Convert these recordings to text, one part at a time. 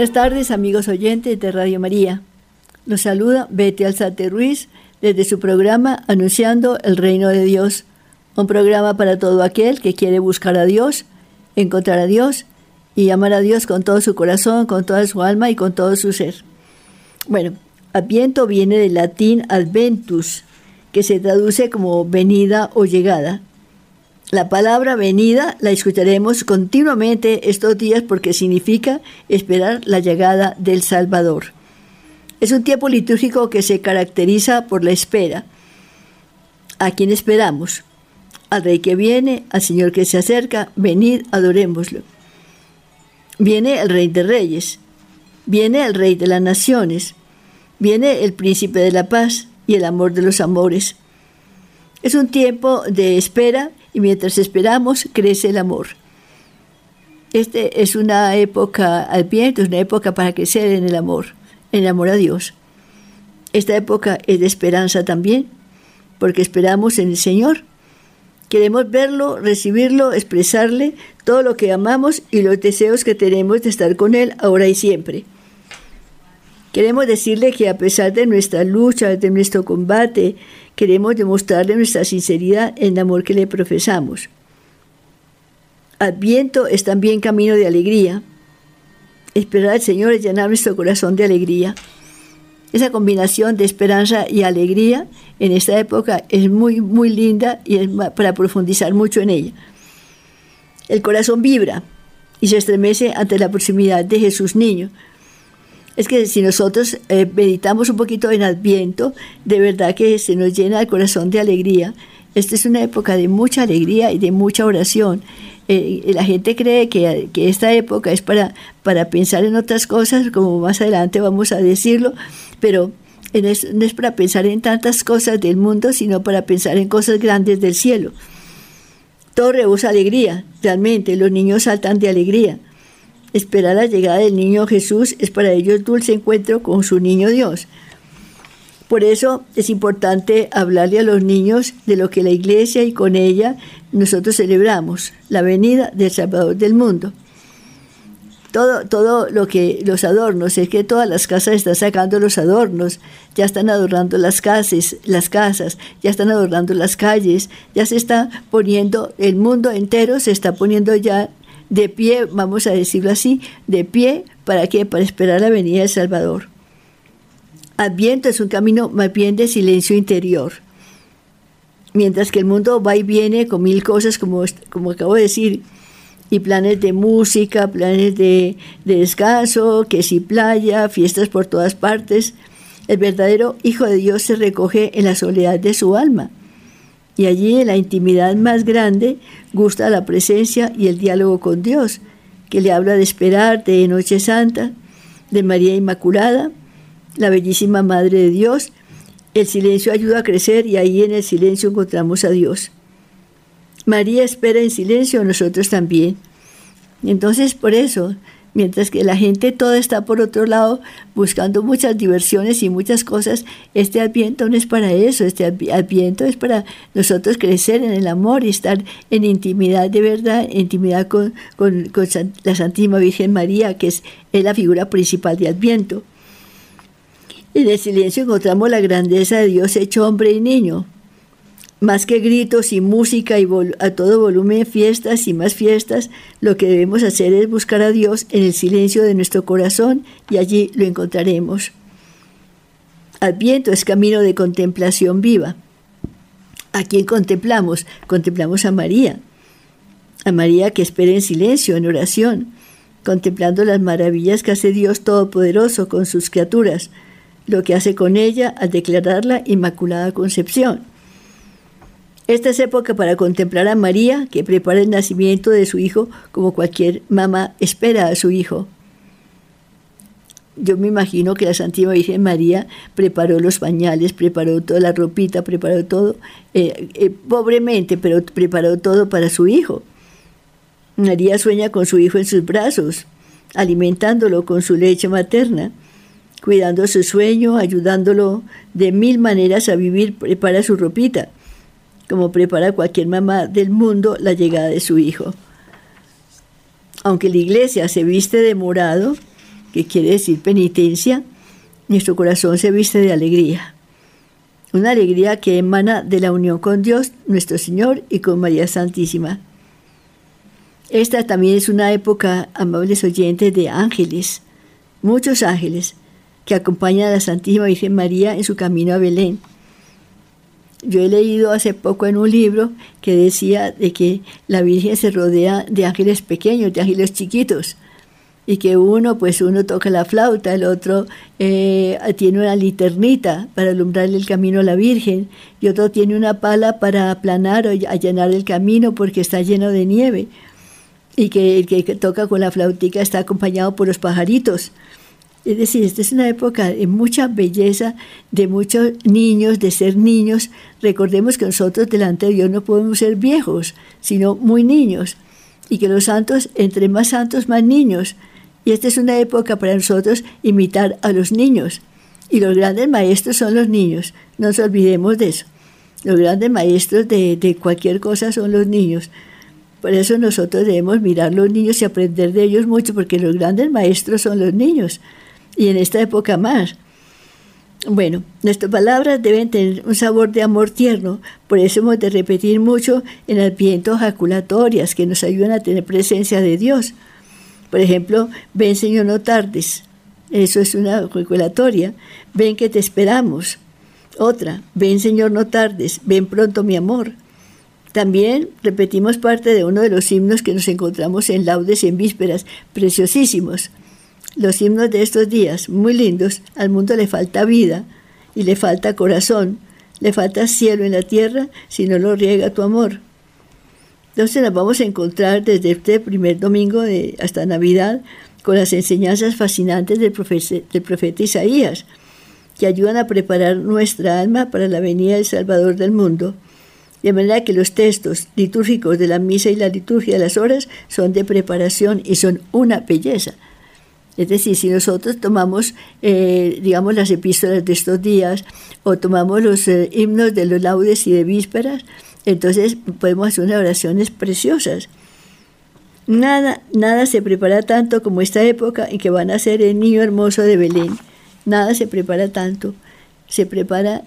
Buenas tardes, amigos oyentes de Radio María. Los saluda Betty Alzate Ruiz desde su programa Anunciando el Reino de Dios, un programa para todo aquel que quiere buscar a Dios, encontrar a Dios y amar a Dios con todo su corazón, con toda su alma y con todo su ser. Bueno, Adviento viene del latín adventus, que se traduce como venida o llegada. La palabra venida la escucharemos continuamente estos días porque significa esperar la llegada del Salvador. Es un tiempo litúrgico que se caracteriza por la espera. ¿A quién esperamos? Al Rey que viene, al Señor que se acerca, venid, adorémoslo. Viene el Rey de Reyes, viene el Rey de las Naciones, viene el Príncipe de la Paz y el amor de los amores. Es un tiempo de espera y mientras esperamos crece el amor. Este es una época al viento, es una época para crecer en el amor, en el amor a Dios. Esta época es de esperanza también, porque esperamos en el Señor. Queremos verlo, recibirlo, expresarle todo lo que amamos y los deseos que tenemos de estar con Él ahora y siempre. Queremos decirle que a pesar de nuestra lucha, de nuestro combate, queremos demostrarle nuestra sinceridad en el amor que le profesamos. Adviento es también camino de alegría. Esperar al Señor es llenar nuestro corazón de alegría. Esa combinación de esperanza y alegría en esta época es muy, muy linda y es para profundizar mucho en ella. El corazón vibra y se estremece ante la proximidad de Jesús niño, es que si nosotros eh, meditamos un poquito en Adviento, de verdad que se nos llena el corazón de alegría. Esta es una época de mucha alegría y de mucha oración. Eh, la gente cree que, esta época es para, para pensar en otras cosas, como más adelante vamos a decirlo, pero no es para pensar en tantas cosas del mundo, sino para pensar en cosas grandes del cielo. Todo rebosa alegría, realmente, los niños saltan de alegría. Esperar la llegada del niño Jesús es para ellos dulce encuentro con su niño Dios. Por eso es importante hablarle a los niños de lo que la iglesia y con ella nosotros celebramos, la venida del Salvador del mundo. Todo, todo lo que los adornos, es que todas las casas están sacando los adornos, ya están adornando las casas, las casas, ya están adornando las calles, ya se está poniendo, el mundo entero se está poniendo ya de pie, vamos a decirlo así, de pie, ¿para qué? Para esperar la venida del Salvador. Adviento es un camino más bien de silencio interior. Mientras que el mundo va y viene con mil cosas, como, como acabo de decir, y planes de música, planes de, de descanso, que si playa, fiestas por todas partes, el verdadero Hijo de Dios se recoge en la soledad de su alma y allí en la intimidad más grande gusta la presencia y el diálogo con Dios, que le habla de esperar, de Noche Santa, de María Inmaculada, la bellísima Madre de Dios. El silencio ayuda a crecer y ahí en el silencio encontramos a Dios. María espera en silencio, nosotros también. Entonces, por eso, mientras que la gente toda está por otro lado buscando muchas diversiones y muchas cosas, este adviento no es para eso, este adviento es para nosotros crecer en el amor y estar en intimidad de verdad, intimidad con, la Santísima Virgen María, que es, es la figura principal de adviento. En el silencio encontramos la grandeza de Dios hecho hombre y niño, más que gritos y música y a todo volumen fiestas y más fiestas, lo que debemos hacer es buscar a Dios en el silencio de nuestro corazón y allí lo encontraremos. Adviento es camino de contemplación viva. ¿A quién contemplamos? Contemplamos a María. A María que espera en silencio, en oración, contemplando las maravillas que hace Dios Todopoderoso con sus criaturas, lo que hace con ella al declararla Inmaculada Concepción esta es época para contemplar a María, que prepara el nacimiento de su hijo como cualquier mamá espera a su hijo. Yo me imagino que la Santísima Virgen María preparó los pañales, preparó toda la ropita, preparó todo, eh, eh, pobremente, pero preparó todo para su hijo. María sueña con su hijo en sus brazos, alimentándolo con su leche materna, cuidando su sueño, ayudándolo de mil maneras a vivir, prepara su ropita como prepara cualquier mamá del mundo la llegada de su hijo. Aunque la iglesia se viste de morado, que quiere decir penitencia, nuestro corazón se viste de alegría. Una alegría que emana de la unión con Dios, nuestro Señor, y con María Santísima. Esta también es una época, amables oyentes, de ángeles, muchos ángeles, que acompañan a la Santísima Virgen María en su camino a Belén. Yo he leído hace poco en un libro que decía de que la Virgen se rodea de ángeles pequeños, de ángeles chiquitos, y que uno, pues uno toca la flauta, el otro eh, tiene una linternita para alumbrarle el camino a la Virgen, y otro tiene una pala para aplanar o allanar el camino porque está lleno de nieve, y que el que toca con la flautica está acompañado por los pajaritos. Es decir, esta es una época de mucha belleza, de muchos niños, de ser niños. Recordemos que nosotros delante de Dios no podemos ser viejos, sino muy niños. Y que los santos, entre más santos, más niños. Y esta es una época para nosotros imitar a los niños. Y los grandes maestros son los niños. No nos olvidemos de eso. Los grandes maestros de, cualquier cosa son los niños. Por eso nosotros debemos mirar los niños y aprender de ellos mucho, porque los grandes maestros son los niños y en esta época más. Bueno, nuestras palabras deben tener un sabor de amor tierno, por eso hemos de repetir mucho en adviento jaculatorias que nos ayudan a tener presencia de Dios. Por ejemplo, ven Señor no tardes, eso es una jaculatoria, ven que te esperamos. Otra, ven Señor no tardes, ven pronto mi amor. También repetimos parte de uno de los himnos que nos encontramos en laudes y en vísperas, preciosísimos los himnos de estos días, muy lindos, al mundo le falta vida y le falta corazón, le falta cielo en la tierra si no lo riega tu amor. Entonces nos vamos a encontrar desde este primer domingo hasta Navidad con las enseñanzas fascinantes del del profeta Isaías, que ayudan a preparar nuestra alma para la venida del Salvador del mundo. De manera que los textos litúrgicos de la misa y la liturgia de las horas son de preparación y son una belleza. Es decir, si nosotros tomamos, eh, digamos, las epístolas de estos días o tomamos los eh, himnos de los laudes y de vísperas, entonces podemos hacer unas oraciones preciosas. Nada, nada se prepara tanto como esta época en que van a ser el niño hermoso de Belén. Nada se prepara tanto. Se prepara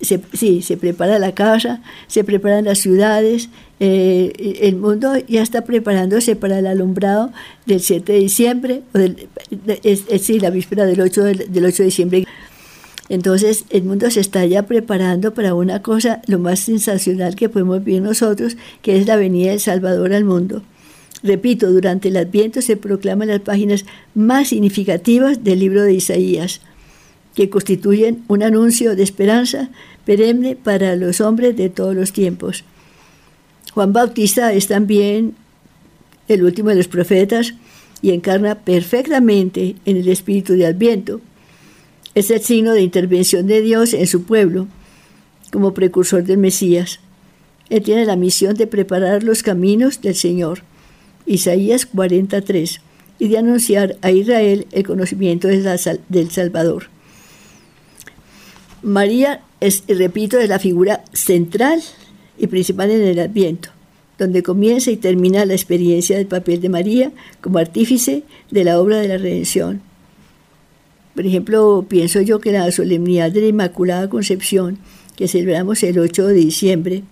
se, sí, se prepara la casa, se preparan las ciudades, eh, el mundo ya está preparándose para el alumbrado del 7 de diciembre, o es, decir, la víspera del 8, del, 8 de diciembre. Entonces el mundo se está ya preparando para una cosa lo más sensacional que podemos vivir nosotros, que es la venida del Salvador al mundo. Repito, durante el Adviento se proclaman las páginas más significativas del libro de Isaías que constituyen un anuncio de esperanza perenne para los hombres de todos los tiempos. Juan Bautista es también el último de los profetas y encarna perfectamente en el espíritu de Adviento. Es el signo de intervención de Dios en su pueblo como precursor del Mesías. Él tiene la misión de preparar los caminos del Señor, Isaías 43, y de anunciar a Israel el conocimiento del Salvador. María es, repito, es la figura central y principal en el Adviento, donde comienza y termina la experiencia del papel de María como artífice de la obra de la redención. Por ejemplo, pienso yo que la solemnidad de la Inmaculada Concepción, que celebramos el 8 de diciembre,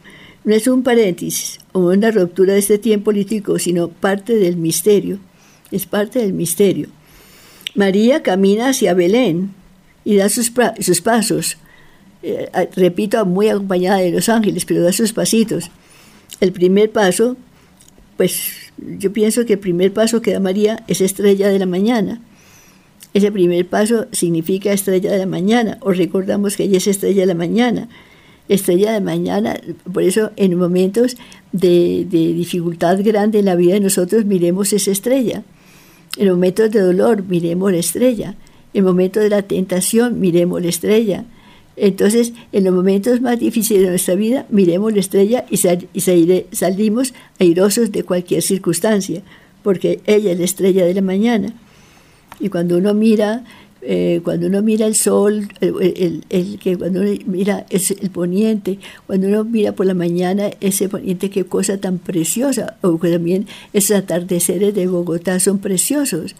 no es un paréntesis o una ruptura de este tiempo político, sino parte del misterio. Es parte del misterio. María camina hacia Belén, y da sus, sus pasos. Eh, repito, muy acompañada de los ángeles, pero da sus pasitos. El primer paso, pues yo pienso que el primer paso que da María es estrella de la mañana. Ese primer paso significa estrella de la mañana, o recordamos que ella es estrella de la mañana. Estrella de mañana, por eso en momentos de, de dificultad grande en la vida de nosotros miremos esa estrella. En momentos de dolor miremos la estrella en momento de la tentación, miremos la estrella. Entonces, en los momentos más difíciles de nuestra vida, miremos la estrella y, salimos airosos de cualquier circunstancia, porque ella es la estrella de la mañana. Y cuando uno mira, eh, cuando uno mira el sol, el, que cuando uno mira el poniente, cuando uno mira por la mañana ese poniente, qué cosa tan preciosa, o también esos atardeceres de Bogotá son preciosos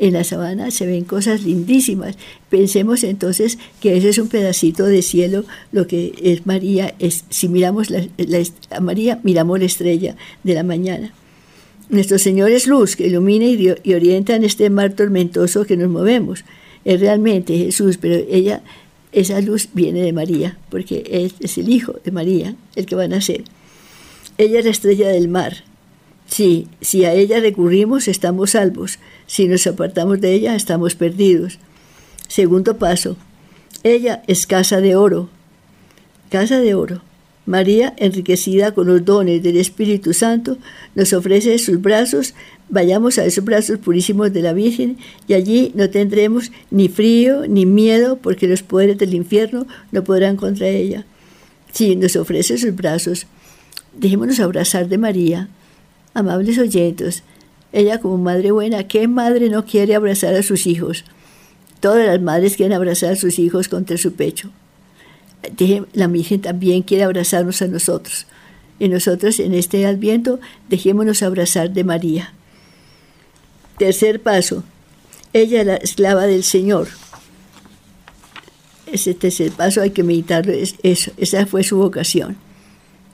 en la sabana se ven cosas lindísimas. Pensemos entonces que ese es un pedacito de cielo, lo que es María, es, si miramos a María, miramos la estrella de la mañana. Nuestro Señor es luz que ilumina y, y orienta en este mar tormentoso que nos movemos. Es realmente Jesús, pero ella, esa luz viene de María, porque es, es el Hijo de María el que va a nacer. Ella es la estrella del mar, Sí, si a ella recurrimos, estamos salvos. Si nos apartamos de ella, estamos perdidos. Segundo paso. Ella es casa de oro. Casa de oro. María, enriquecida con los dones del Espíritu Santo, nos ofrece sus brazos. Vayamos a esos brazos purísimos de la Virgen y allí no tendremos ni frío ni miedo porque los poderes del infierno no podrán contra ella. Sí, nos ofrece sus brazos. Dejémonos abrazar de María Amables oyentes, ella como madre buena, ¿qué madre no quiere abrazar a sus hijos? Todas las madres quieren abrazar a sus hijos contra su pecho. La Virgen también quiere abrazarnos a nosotros. Y nosotros en este adviento dejémonos abrazar de María. Tercer paso. Ella es la esclava del Señor. Ese tercer paso hay que meditarlo. Eso, esa fue su vocación.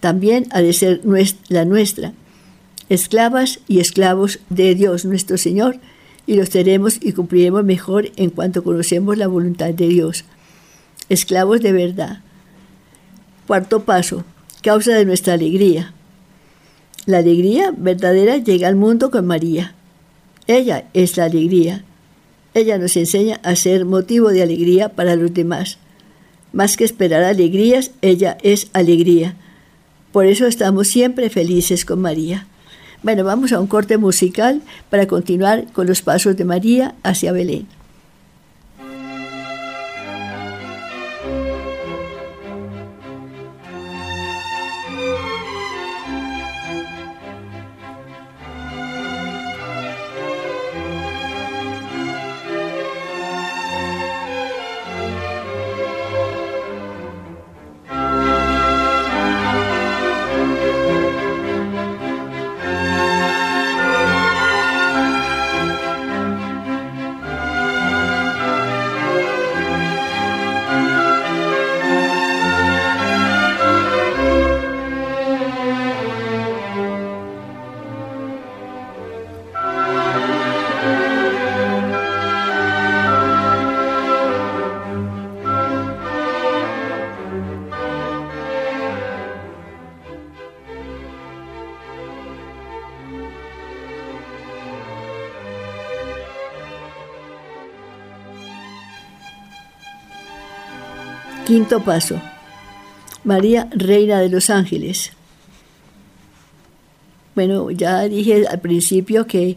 También ha de ser la nuestra esclavas y esclavos de Dios nuestro Señor, y los seremos y cumpliremos mejor en cuanto conocemos la voluntad de Dios. Esclavos de verdad. Cuarto paso, causa de nuestra alegría. La alegría verdadera llega al mundo con María. Ella es la alegría. Ella nos enseña a ser motivo de alegría para los demás. Más que esperar alegrías, ella es alegría. Por eso estamos siempre felices con María. Bueno, vamos a un corte musical para continuar con los pasos de María hacia Belén. Quinto paso. María, Reina de los Ángeles. Bueno, ya dije al principio que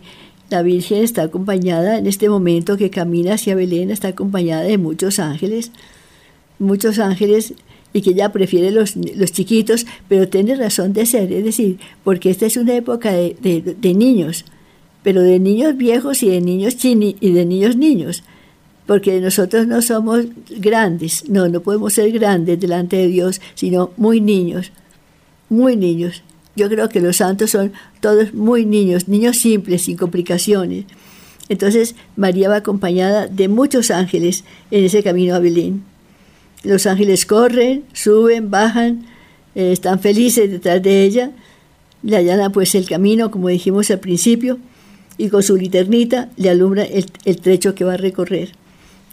la Virgen está acompañada, en este momento que camina hacia Belén, está acompañada de muchos ángeles, muchos ángeles, y que ella prefiere los, los chiquitos, pero tiene razón de ser, es decir, porque esta es una época de, de niños, pero de niños viejos y de niños chini y de niños niños porque nosotros no somos grandes, no, no podemos ser grandes delante de Dios, sino muy niños, muy niños. Yo creo que los santos son todos muy niños, niños simples, sin complicaciones. Entonces María va acompañada de muchos ángeles en ese camino a Belén. Los ángeles corren, suben, bajan, eh, están felices detrás de ella, le allana pues el camino, como dijimos al principio, y con su liternita le alumbra el trecho que va a recorrer.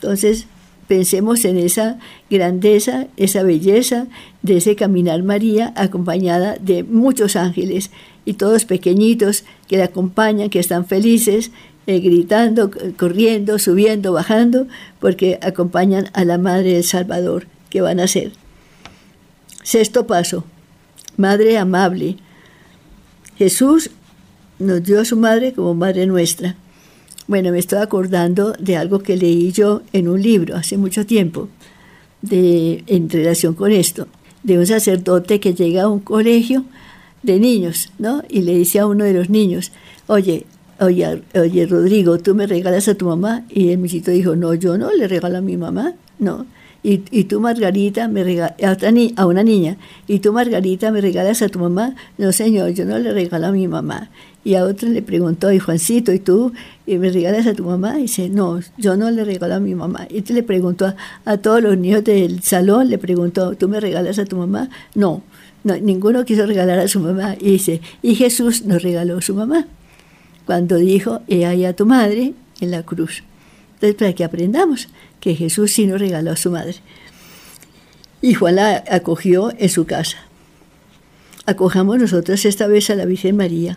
Entonces, pensemos en esa grandeza, esa belleza de ese caminar María acompañada de muchos ángeles y todos pequeñitos que la acompañan, que están felices, eh, gritando, corriendo, subiendo, bajando, porque acompañan a la Madre del Salvador que van a ser. Sexto paso, Madre amable. Jesús nos dio a su Madre como Madre nuestra. Bueno, me estoy acordando de algo que leí yo en un libro hace mucho tiempo, de, en relación con esto, de un sacerdote que llega a un colegio de niños, ¿no? Y le dice a uno de los niños, oye, oye, oye, Rodrigo, ¿tú me regalas a tu mamá? Y el muchito dijo, no, yo no le regalo a mi mamá, no. Y, y tú, Margarita, me regalas a, a una niña, y tú, Margarita, me regalas a tu mamá, no, señor, yo no le regalo a mi mamá. Y a otro le preguntó, y Juancito, ¿y tú me regalas a tu mamá? Y dice, no, yo no le regalo a mi mamá. Y le preguntó a, todos los niños del salón, le preguntó, ¿tú me regalas a tu mamá? No, no, ninguno quiso regalar a su mamá. Y dice, y Jesús nos regaló a su mamá. Cuando dijo, he ahí a tu madre en la cruz. Entonces, para que aprendamos que Jesús sí nos regaló a su madre. Y Juan la acogió en su casa. Acojamos nosotros esta vez a la Virgen María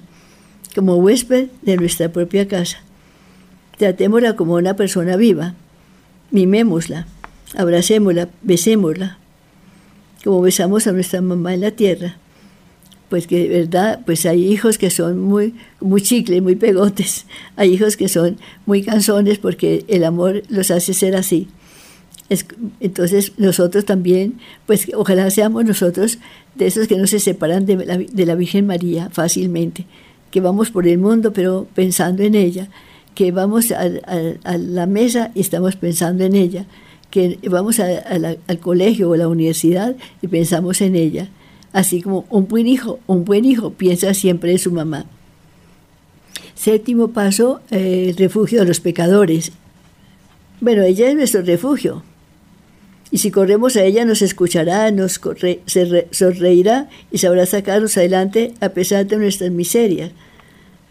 como huésped de nuestra propia casa. Tratémosla como una persona viva, mimémosla, abracémosla, besémosla, como besamos a nuestra mamá en la tierra. Pues que verdad, pues hay hijos que son muy, muy chicles, muy pegotes. Hay hijos que son muy canzones porque el amor los hace ser así. entonces nosotros también, pues ojalá seamos nosotros de esos que no se separan de la, de la Virgen María fácilmente que vamos por el mundo pero pensando en ella, que vamos a, la mesa y estamos pensando en ella, que vamos al colegio o a la universidad y pensamos en ella. Así como un buen hijo, un buen hijo piensa siempre en su mamá. Séptimo paso, el refugio de los pecadores. Bueno, ella es nuestro refugio, y si corremos a ella nos escuchará, nos se sonreirá y sabrá sacarnos adelante a pesar de nuestras miserias.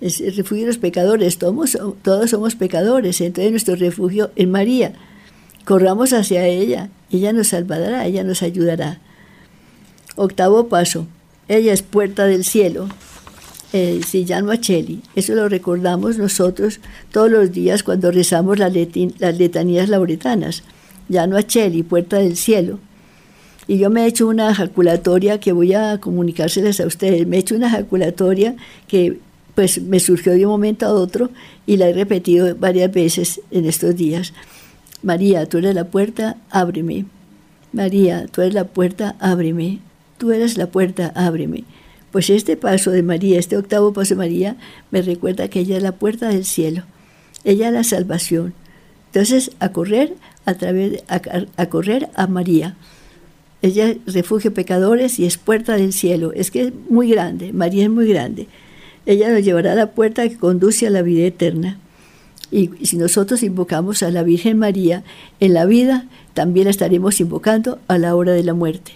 Es el refugio de los pecadores, todos, somos pecadores, entonces nuestro refugio es María. Corramos hacia ella, ella nos salvará, ella nos ayudará. Octavo paso, ella es puerta del cielo. Eh, llama Acheli. Eso lo recordamos nosotros todos los días cuando rezamos las letanías lauretanas no a Cheli, Puerta del Cielo. Y yo me he hecho una ejaculatoria que voy a comunicárselas a ustedes. Me he hecho una ejaculatoria que pues me surgió de un momento a otro y la he repetido varias veces en estos días. María, tú eres la puerta, ábreme. María, tú eres la puerta, ábreme. Tú eres la puerta, ábreme. Pues este paso de María, este octavo paso de María, me recuerda que ella es la puerta del cielo. Ella es la salvación. Entonces, a correr a través a, correr a María. Ella es refugio pecadores y es puerta del cielo. Es que es muy grande, María es muy grande. Ella nos llevará a la puerta que conduce a la vida eterna. Y si nosotros invocamos a la Virgen María en la vida, también la estaremos invocando a la hora de la muerte.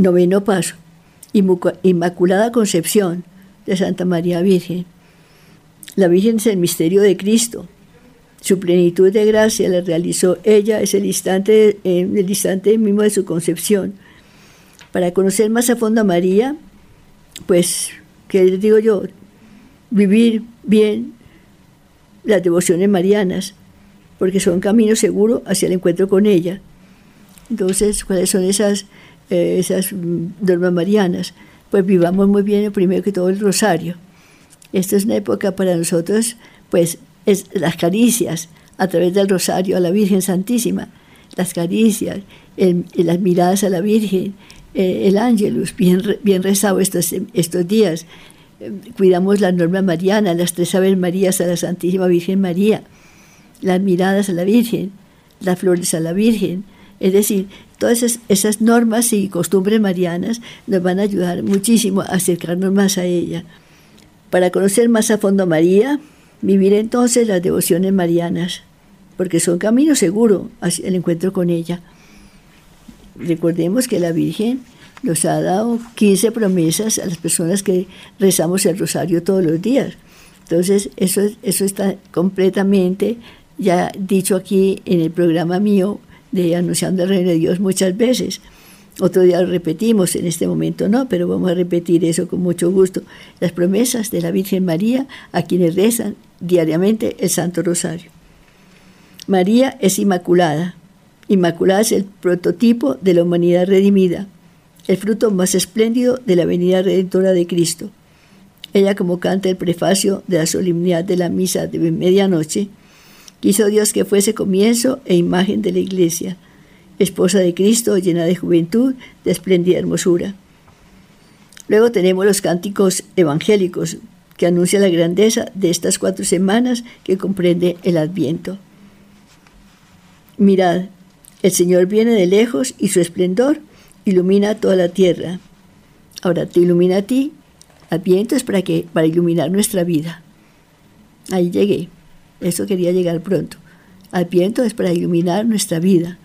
Noveno paso. Inmaculada Concepción de Santa María Virgen. La Virgen es el misterio de Cristo. Su plenitud de gracia la realizó ella, es el instante, en el instante mismo de su concepción. Para conocer más a fondo a María, pues, ¿qué les digo yo? Vivir bien las devociones marianas, porque son caminos seguros hacia el encuentro con ella. Entonces, ¿cuáles son esas eh, esas normas marianas, pues vivamos muy bien primero que todo el rosario. Esta es una época para nosotros, pues es las caricias a través del rosario a la Virgen Santísima, las caricias, las miradas a la Virgen, eh, el ángelus, bien, bien rezado estos, estos días. cuidamos las normas marianas, las tres Aves Marías a la Santísima Virgen María, las miradas a la Virgen, las flores a la Virgen. Es decir, Todas esas, normas y costumbres marianas nos van a ayudar muchísimo a acercarnos más a ella. Para conocer más a fondo a María, vivir entonces las devociones marianas, porque son camino seguro hacia el encuentro con ella. Recordemos que la Virgen nos ha dado 15 promesas a las personas que rezamos el rosario todos los días. Entonces, eso, eso está completamente ya dicho aquí en el programa mío de Anunciando el Reino de Dios muchas veces. Otro día lo repetimos, en este momento no, pero vamos a repetir eso con mucho gusto. Las promesas de la Virgen María a quienes rezan diariamente el Santo Rosario. María es inmaculada. Inmaculada es el prototipo de la humanidad redimida, el fruto más espléndido de la venida redentora de Cristo. Ella, como canta el prefacio de la solemnidad de la misa de medianoche, quiso Dios que fuese comienzo e imagen de la Iglesia, esposa de Cristo, llena de juventud, de espléndida hermosura. Luego tenemos los cánticos evangélicos, que anuncian la grandeza de estas cuatro semanas que comprende el Adviento. Mirad, el Señor viene de lejos y su esplendor ilumina toda la tierra. Ahora te ilumina a ti. Adviento es para que para iluminar nuestra vida. Ahí llegué. Eso quería llegar pronto. Adviento es para iluminar nuestra vida,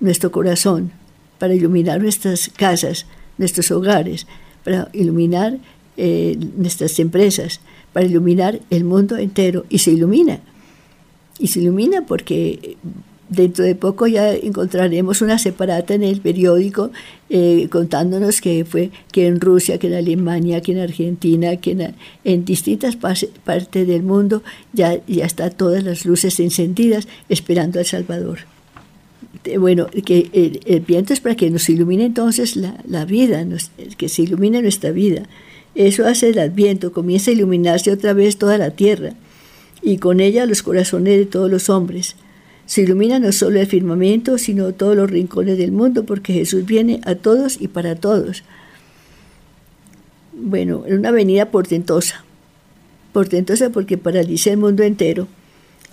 nuestro corazón, para iluminar nuestras casas, nuestros hogares, para iluminar eh, nuestras empresas, para iluminar el mundo entero. Y se ilumina. Y se ilumina porque dentro de poco ya encontraremos una separata en el periódico eh, contándonos que fue que en Rusia, que en Alemania, que en Argentina, que en, distintas partes del mundo ya, ya están todas las luces encendidas esperando al Salvador. Bueno, que el, viento es para que nos ilumine entonces la, vida, que se ilumine nuestra vida. Eso hace el adviento, comienza a iluminarse otra vez toda la tierra y con ella los corazones de todos los hombres se ilumina no solo el firmamento, sino todos los rincones del mundo, porque Jesús viene a todos y para todos. Bueno, en una venida portentosa. Portentosa porque paraliza el mundo entero.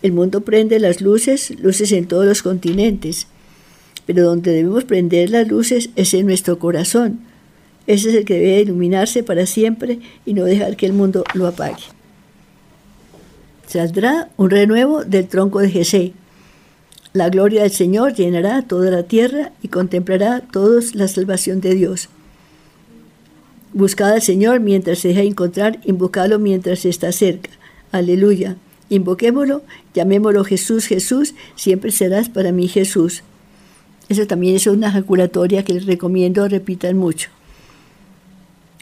El mundo prende las luces, luces en todos los continentes. Pero donde debemos prender las luces es en nuestro corazón. Ese es el que debe iluminarse para siempre y no dejar que el mundo lo apague. Saldrá un renuevo del tronco de Jesé la gloria del Señor llenará toda la tierra y contemplará todos la salvación de Dios. Buscad al Señor mientras se deja encontrar, invocadlo mientras está cerca. Aleluya. Invoquémoslo, llamémoslo Jesús, Jesús, siempre serás para mí Jesús. Eso también es una ejaculatoria que les recomiendo repitan mucho.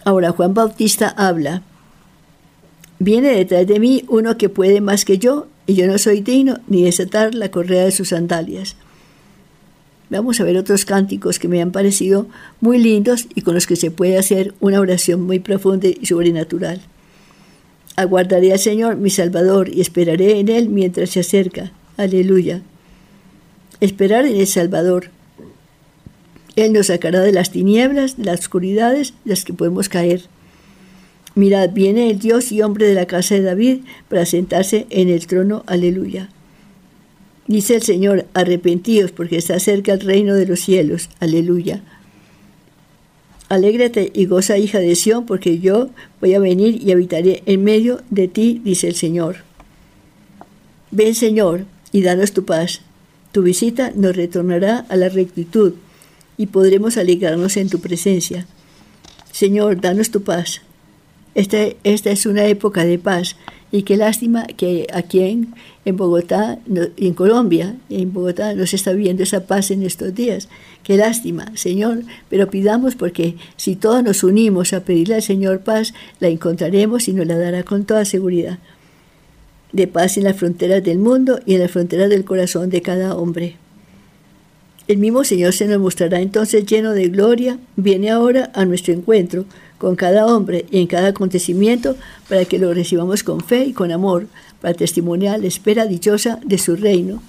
Ahora Juan Bautista habla. Viene detrás de mí uno que puede más que yo y yo no soy digno ni desatar la correa de sus sandalias. Vamos a ver otros cánticos que me han parecido muy lindos y con los que se puede hacer una oración muy profunda y sobrenatural. Aguardaré al Señor, mi Salvador, y esperaré en Él mientras se acerca. Aleluya. Esperar en el Salvador. Él nos sacará de las tinieblas, de las oscuridades de las que podemos caer. Mirad, viene el Dios y hombre de la casa de David para sentarse en el trono. Aleluya. Dice el Señor, arrepentíos porque está cerca el reino de los cielos. Aleluya. Alégrate y goza, hija de Sión, porque yo voy a venir y habitaré en medio de ti, dice el Señor. Ven, Señor, y danos tu paz. Tu visita nos retornará a la rectitud y podremos alegrarnos en tu presencia. Señor, danos tu paz. Esta, esta es una época de paz y qué lástima que aquí en, en Bogotá, en Colombia, en Bogotá no se está viendo esa paz en estos días. Qué lástima, Señor, pero pidamos porque si todos nos unimos a pedirle al Señor paz, la encontraremos y nos la dará con toda seguridad. De paz en las fronteras del mundo y en las fronteras del corazón de cada hombre. El mismo Señor se nos mostrará entonces lleno de gloria, viene ahora a nuestro encuentro con cada hombre y en cada acontecimiento para que lo recibamos con fe y con amor, para testimoniar la espera dichosa de su reino.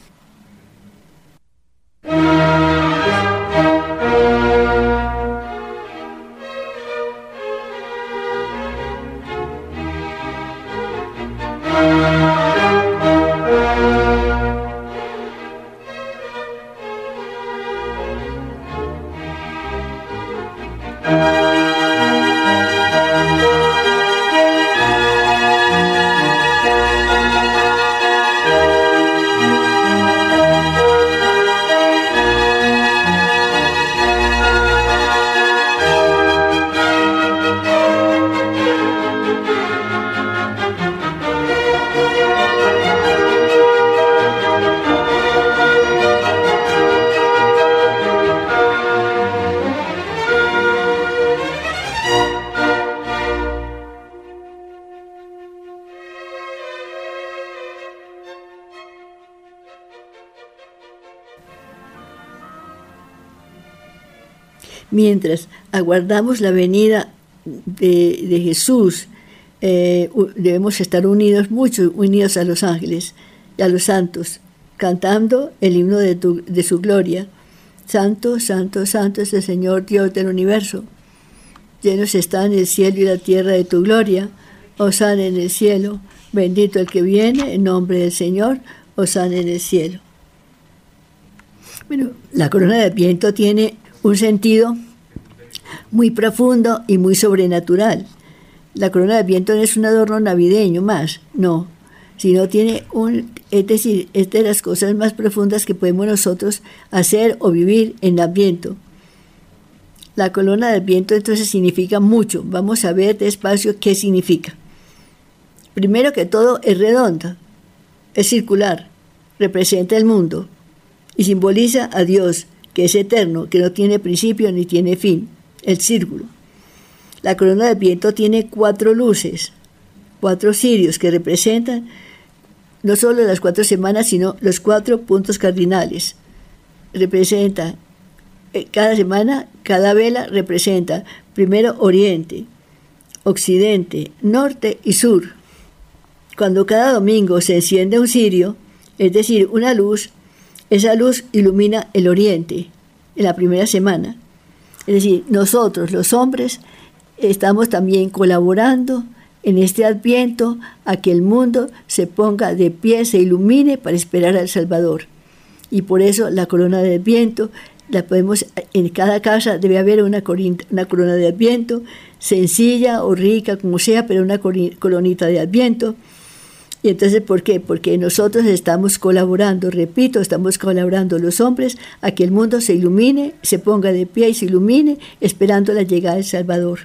Mientras aguardamos la venida de, Jesús, eh, debemos estar unidos, mucho unidos a los ángeles y a los santos, cantando el himno de, de su gloria. Santo, santo, santo es el Señor Dios del universo. Llenos están el cielo y la tierra de tu gloria. Osana en el cielo. Bendito el que viene en nombre del Señor. Osana en el cielo. Bueno, la corona de viento tiene un sentido muy profundo y muy sobrenatural. La corona de viento no es un adorno navideño más, no, sino tiene un, es decir, es de las cosas más profundas que podemos nosotros hacer o vivir en Adviento. La corona del viento entonces significa mucho. Vamos a ver despacio qué significa. Primero que todo es redonda, es circular, representa el mundo y simboliza a Dios, que es eterno, que no tiene principio ni tiene fin, el círculo. La corona del viento tiene cuatro luces, cuatro cirios que representan no solo las cuatro semanas, sino los cuatro puntos cardinales. Representa eh, cada semana, cada vela representa primero oriente, occidente, norte y sur. Cuando cada domingo se enciende un cirio, es decir, una luz, esa luz ilumina el oriente en la primera semana. Es decir, nosotros los hombres estamos también colaborando en este adviento a que el mundo se ponga de pie, se ilumine para esperar al Salvador. Y por eso la corona del viento la podemos, en cada casa debe haber una, una corona de adviento, sencilla o rica, como sea, pero una coronita de adviento. Y entonces, ¿por qué? Porque nosotros estamos colaborando, repito, estamos colaborando los hombres a que el mundo se ilumine, se ponga de pie y se ilumine, esperando la llegada del Salvador.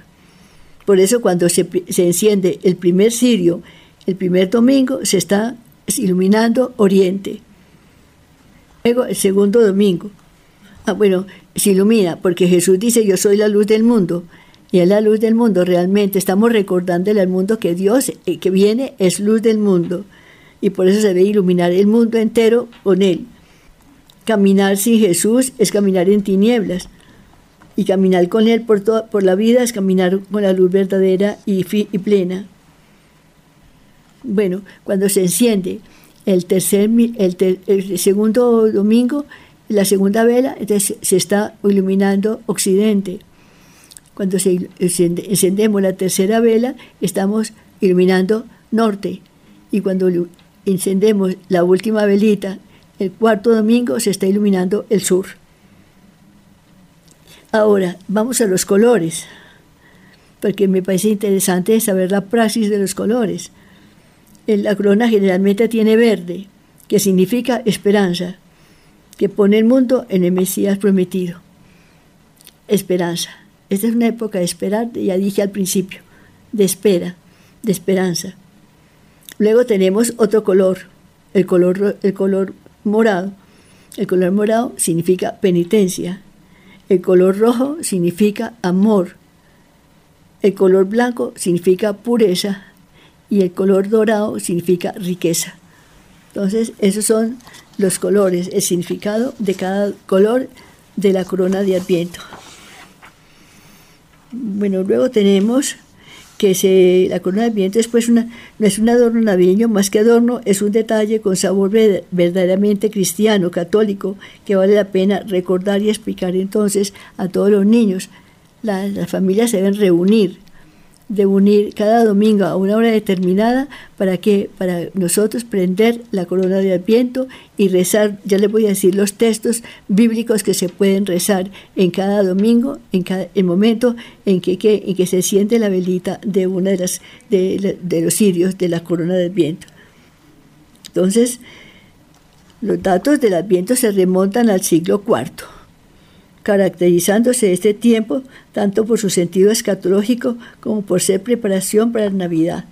Por eso cuando se, se enciende el primer cirio, el primer domingo, se está iluminando Oriente. Luego, el segundo domingo, Ah, bueno, se ilumina, porque Jesús dice, yo soy la luz del mundo. Y es la luz del mundo, realmente estamos recordándole al mundo que Dios eh, que viene es luz del mundo. Y por eso se debe iluminar el mundo entero con Él. Caminar sin Jesús es caminar en tinieblas. Y caminar con Él por, por la vida es caminar con la luz verdadera y, y plena. Bueno, cuando se enciende el, tercer, el, el segundo domingo, la segunda vela, se está iluminando occidente. Cuando encendemos la tercera vela, estamos iluminando norte. Y cuando encendemos la última velita, el cuarto domingo, se está iluminando el sur. Ahora, vamos a los colores, porque me parece interesante saber la praxis de los colores. La corona generalmente tiene verde, que significa esperanza que pone el mundo en el Mesías prometido. Esperanza. Esta es una época de esperar, ya dije al principio, de espera, de esperanza. Luego tenemos otro color, el color, el color morado. El color morado significa penitencia. El color rojo significa amor. El color blanco significa pureza. Y el color dorado significa riqueza. Entonces, esos son los colores, el significado de cada color de la corona de Adviento. Bueno, luego tenemos que se, la corona de Adviento es pues una, no es un adorno navideño, más que adorno, es un detalle con sabor verdaderamente cristiano, católico, que vale la pena recordar y explicar entonces a todos los niños. las familias se deben reunir de unir cada domingo a una hora determinada para que para nosotros prender la corona de Adviento y rezar, ya les voy a decir los textos bíblicos que se pueden rezar en cada domingo, en cada el momento en que, en que se siente la velita de una de las de, de los cirios de la corona de Adviento. Entonces, los datos del Adviento se remontan al siglo IV caracterizándose este tiempo tanto por su sentido escatológico como por ser preparación para la Navidad.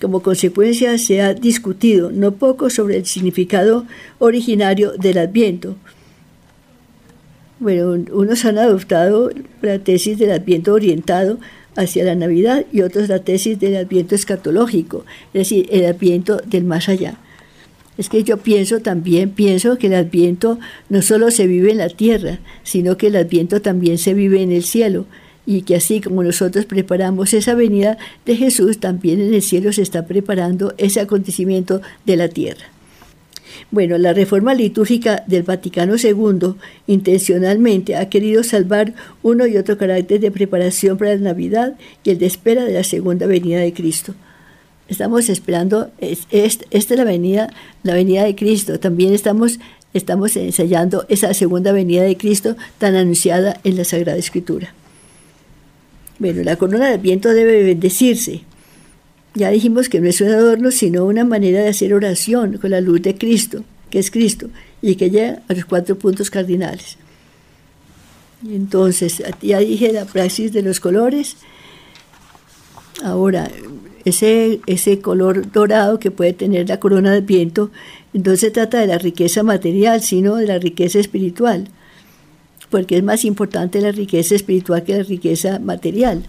Como consecuencia se ha discutido no poco sobre el significado originario del Adviento. Bueno, unos han adoptado la tesis del Adviento orientado hacia la Navidad y otros la tesis del Adviento escatológico, es decir, el Adviento del más allá. Es que yo pienso también, pienso que el adviento no solo se vive en la tierra, sino que el adviento también se vive en el cielo y que así como nosotros preparamos esa venida de Jesús, también en el cielo se está preparando ese acontecimiento de la tierra. Bueno, la reforma litúrgica del Vaticano II intencionalmente ha querido salvar uno y otro carácter de preparación para la Navidad y el de espera de la segunda venida de Cristo. Estamos esperando, esta es la venida, la venida de Cristo. También estamos, estamos ensayando esa segunda venida de Cristo tan anunciada en la Sagrada Escritura. Bueno, la corona del viento debe bendecirse. Ya dijimos que no es un adorno, sino una manera de hacer oración con la luz de Cristo, que es Cristo, y que llega a los cuatro puntos cardinales. entonces, ya dije la praxis de los colores. Ahora, ese, ese color dorado que puede tener la corona del viento, no se trata de la riqueza material, sino de la riqueza espiritual, porque es más importante la riqueza espiritual que la riqueza material.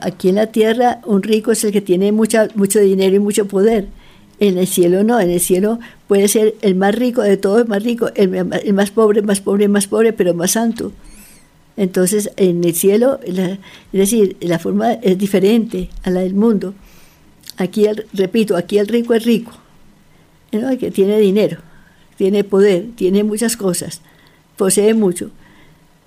Aquí en la tierra un rico es el que tiene mucha, mucho dinero y mucho poder. En el cielo no, en el cielo puede ser el más rico de todos, más rico, el, más pobre, más pobre, más pobre, pero más santo. Entonces, en el cielo, es decir, la forma es diferente a la del mundo. Aquí, repito, aquí el rico es rico, que tiene dinero, tiene poder, tiene muchas cosas, posee mucho.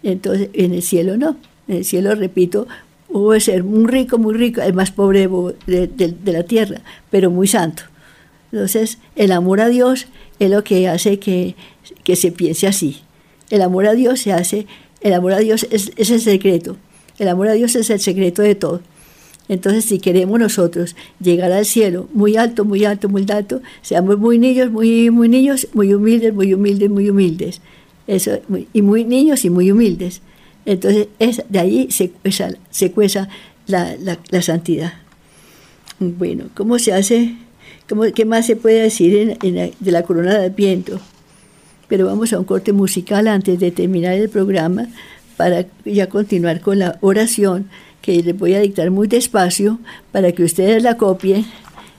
Entonces, en el cielo no. En el cielo, repito, puede ser muy rico, muy rico, el más pobre de, la tierra, pero muy santo. Entonces, el amor a Dios es lo que hace que, se piense así. El amor a Dios se hace, el amor a Dios es, es, el secreto. El amor a Dios es el secreto de todo. Entonces, si queremos nosotros llegar al cielo muy alto, muy alto, muy alto, seamos muy niños, muy, muy niños, muy humildes, muy humildes, muy humildes. Eso, y muy niños y muy humildes. Entonces, es, de ahí se se cuesa la, la, santidad. Bueno, ¿cómo se hace? Cómo, ¿Qué más se puede decir de la corona del viento? Pero vamos a un corte musical antes de terminar el programa para ya continuar con la oración que les voy a dictar muy despacio para que ustedes la copien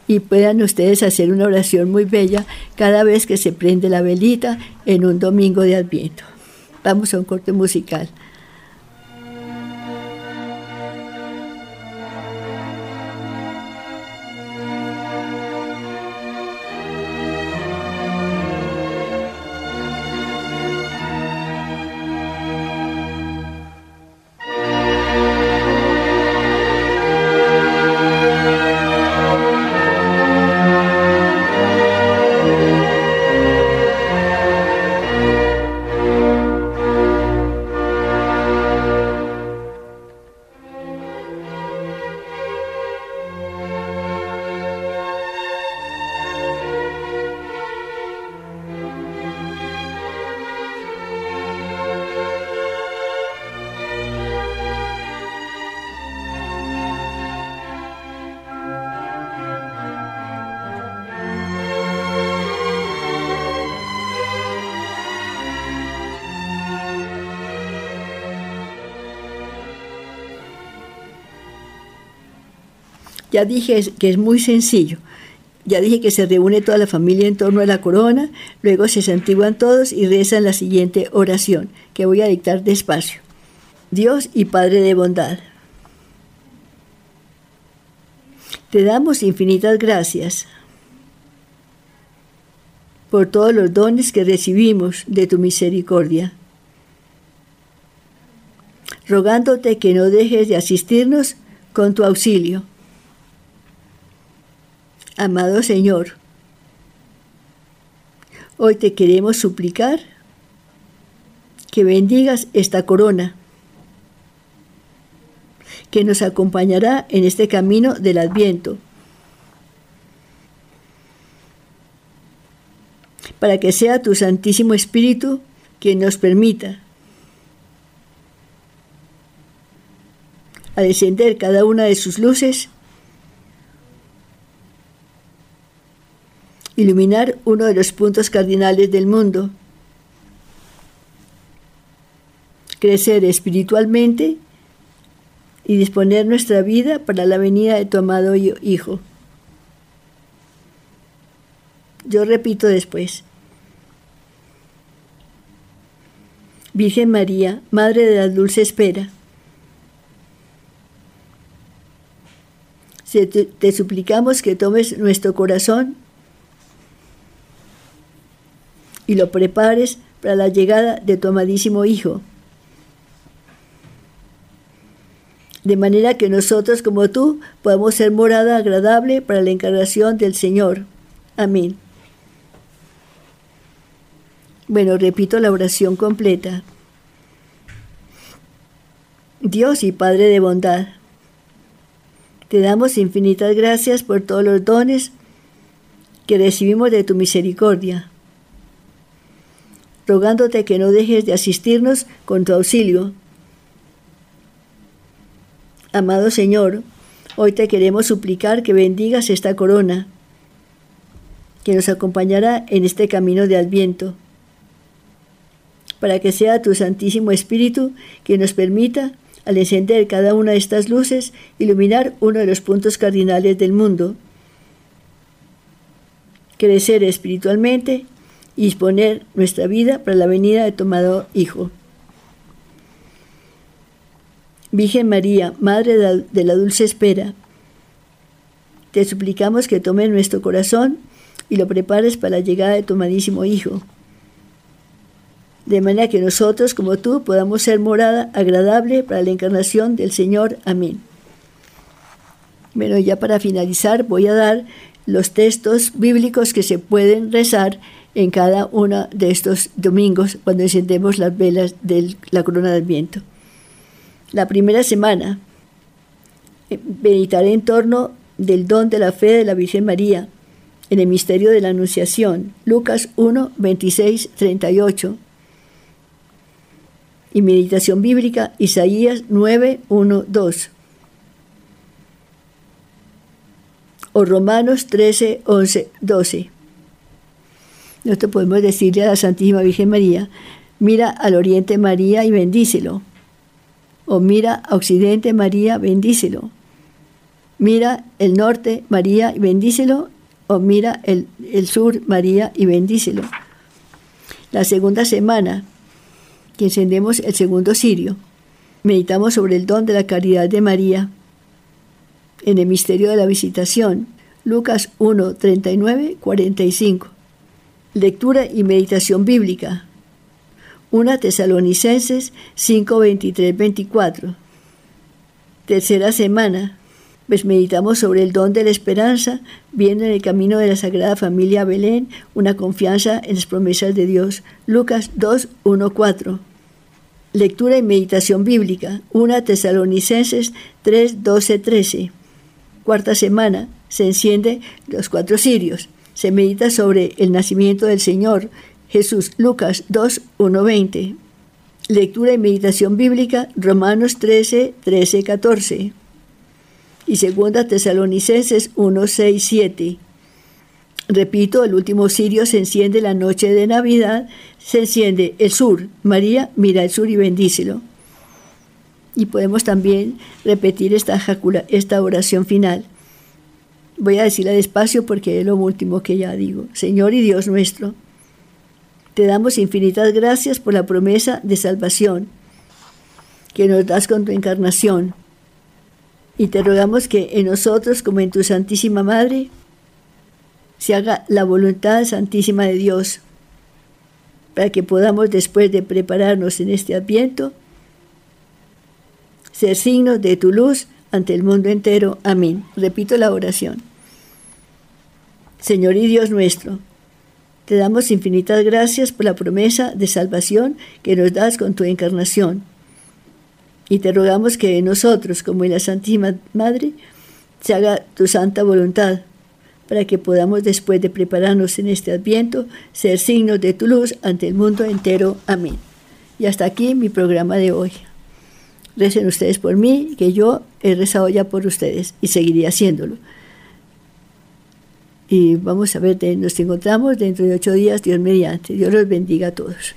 y puedan ustedes hacer una oración muy bella cada vez que se prende la velita en un domingo de Adviento. Vamos a un corte musical. Ya dije que es muy sencillo. Ya dije que se reúne toda la familia en torno a la corona, luego se santiguan todos y rezan la siguiente oración, que voy a dictar despacio. Dios y Padre de bondad. Te damos infinitas gracias por todos los dones que recibimos de tu misericordia, rogándote que no dejes de asistirnos con tu auxilio Amado Señor, hoy te queremos suplicar que bendigas esta corona que nos acompañará en este camino del adviento, para que sea tu Santísimo Espíritu quien nos permita a descender cada una de sus luces iluminar uno de los puntos cardinales del mundo, crecer espiritualmente y disponer nuestra vida para la venida de tu amado Hijo. Yo repito después. Virgen María, Madre de la Dulce Espera, te, suplicamos que tomes nuestro corazón y lo prepares para la llegada de tu amadísimo Hijo. De manera que nosotros como tú podamos ser morada agradable para la encarnación del Señor. Amén. Bueno, repito la oración completa. Dios y Padre de bondad, te damos infinitas gracias por todos los dones que recibimos de tu misericordia, rogándote que no dejes de asistirnos con tu auxilio. Amado Señor, hoy te queremos suplicar que bendigas esta corona, que nos acompañará en este camino de Adviento para que sea tu Santísimo Espíritu que nos permita, al encender cada una de estas luces, iluminar uno de los puntos cardinales del mundo, crecer espiritualmente y disponer nuestra vida para la venida de tu amado Hijo. Virgen María, Madre de la Dulce Espera, te suplicamos que tomes nuestro corazón y lo prepares para la llegada de tu amadísimo Hijo de manera que nosotros, como tú, podamos ser morada agradable para la encarnación del Señor. Amén. Bueno, ya para finalizar voy a dar los textos bíblicos que se pueden rezar en cada uno de estos domingos cuando encendemos las velas de la corona del viento. La primera semana eh, meditaré en torno del don de la fe de la Virgen María en el misterio de la Anunciación, Lucas 1, 26, 38 y meditación bíblica Isaías 9, 1, 2. O Romanos 13, 11, 12. Nosotros podemos decirle a la Santísima Virgen María, mira al oriente María y bendícelo. O mira a occidente María, bendícelo. Mira el norte María y bendícelo. O mira el, el sur María y bendícelo. La segunda semana, que encendemos el segundo cirio. Meditamos sobre el don de la caridad de María en el misterio de la visitación, Lucas 1, 39, 45. Lectura y meditación bíblica. 1 Tesalonicenses 5, 23, 24. Tercera semana, pues meditamos sobre el don de la esperanza, viendo en el camino de la Sagrada Familia Belén una confianza en las promesas de Dios. Lucas 2, 1, 4. Lectura y meditación bíblica, 1 Tesalonicenses 3, 12, 13. Cuarta semana, se enciende los cuatro cirios. Se medita sobre el nacimiento del Señor, Jesús, Lucas 2, 1, 20. Lectura y meditación bíblica, Romanos 13, 13, 14. Y segunda Tesalonicenses 1, 6, 7. Repito, el último cirio se enciende la noche de Navidad, se enciende el sur. María, mira el sur y bendícelo. Y podemos también repetir esta, esta oración final. Voy a decirla despacio porque es lo último que ya digo. Señor y Dios nuestro, te damos infinitas gracias por la promesa de salvación que nos das con tu encarnación. Y te rogamos que en nosotros, como en tu Santísima Madre, se haga la voluntad santísima de Dios, para que podamos, después de prepararnos en este adviento, ser signos de tu luz ante el mundo entero. Amén. Repito la oración. Señor y Dios nuestro, te damos infinitas gracias por la promesa de salvación que nos das con tu encarnación. Y te rogamos que en nosotros, como en la Santísima Madre, se haga tu santa voluntad para que podamos, después de prepararnos en este adviento, ser signos de tu luz ante el mundo entero. Amén. Y hasta aquí mi programa de hoy. Recen ustedes por mí, que yo he rezado ya por ustedes y seguiré haciéndolo. Y vamos a ver, nos encontramos dentro de ocho días, Dios mediante. Dios los bendiga a todos.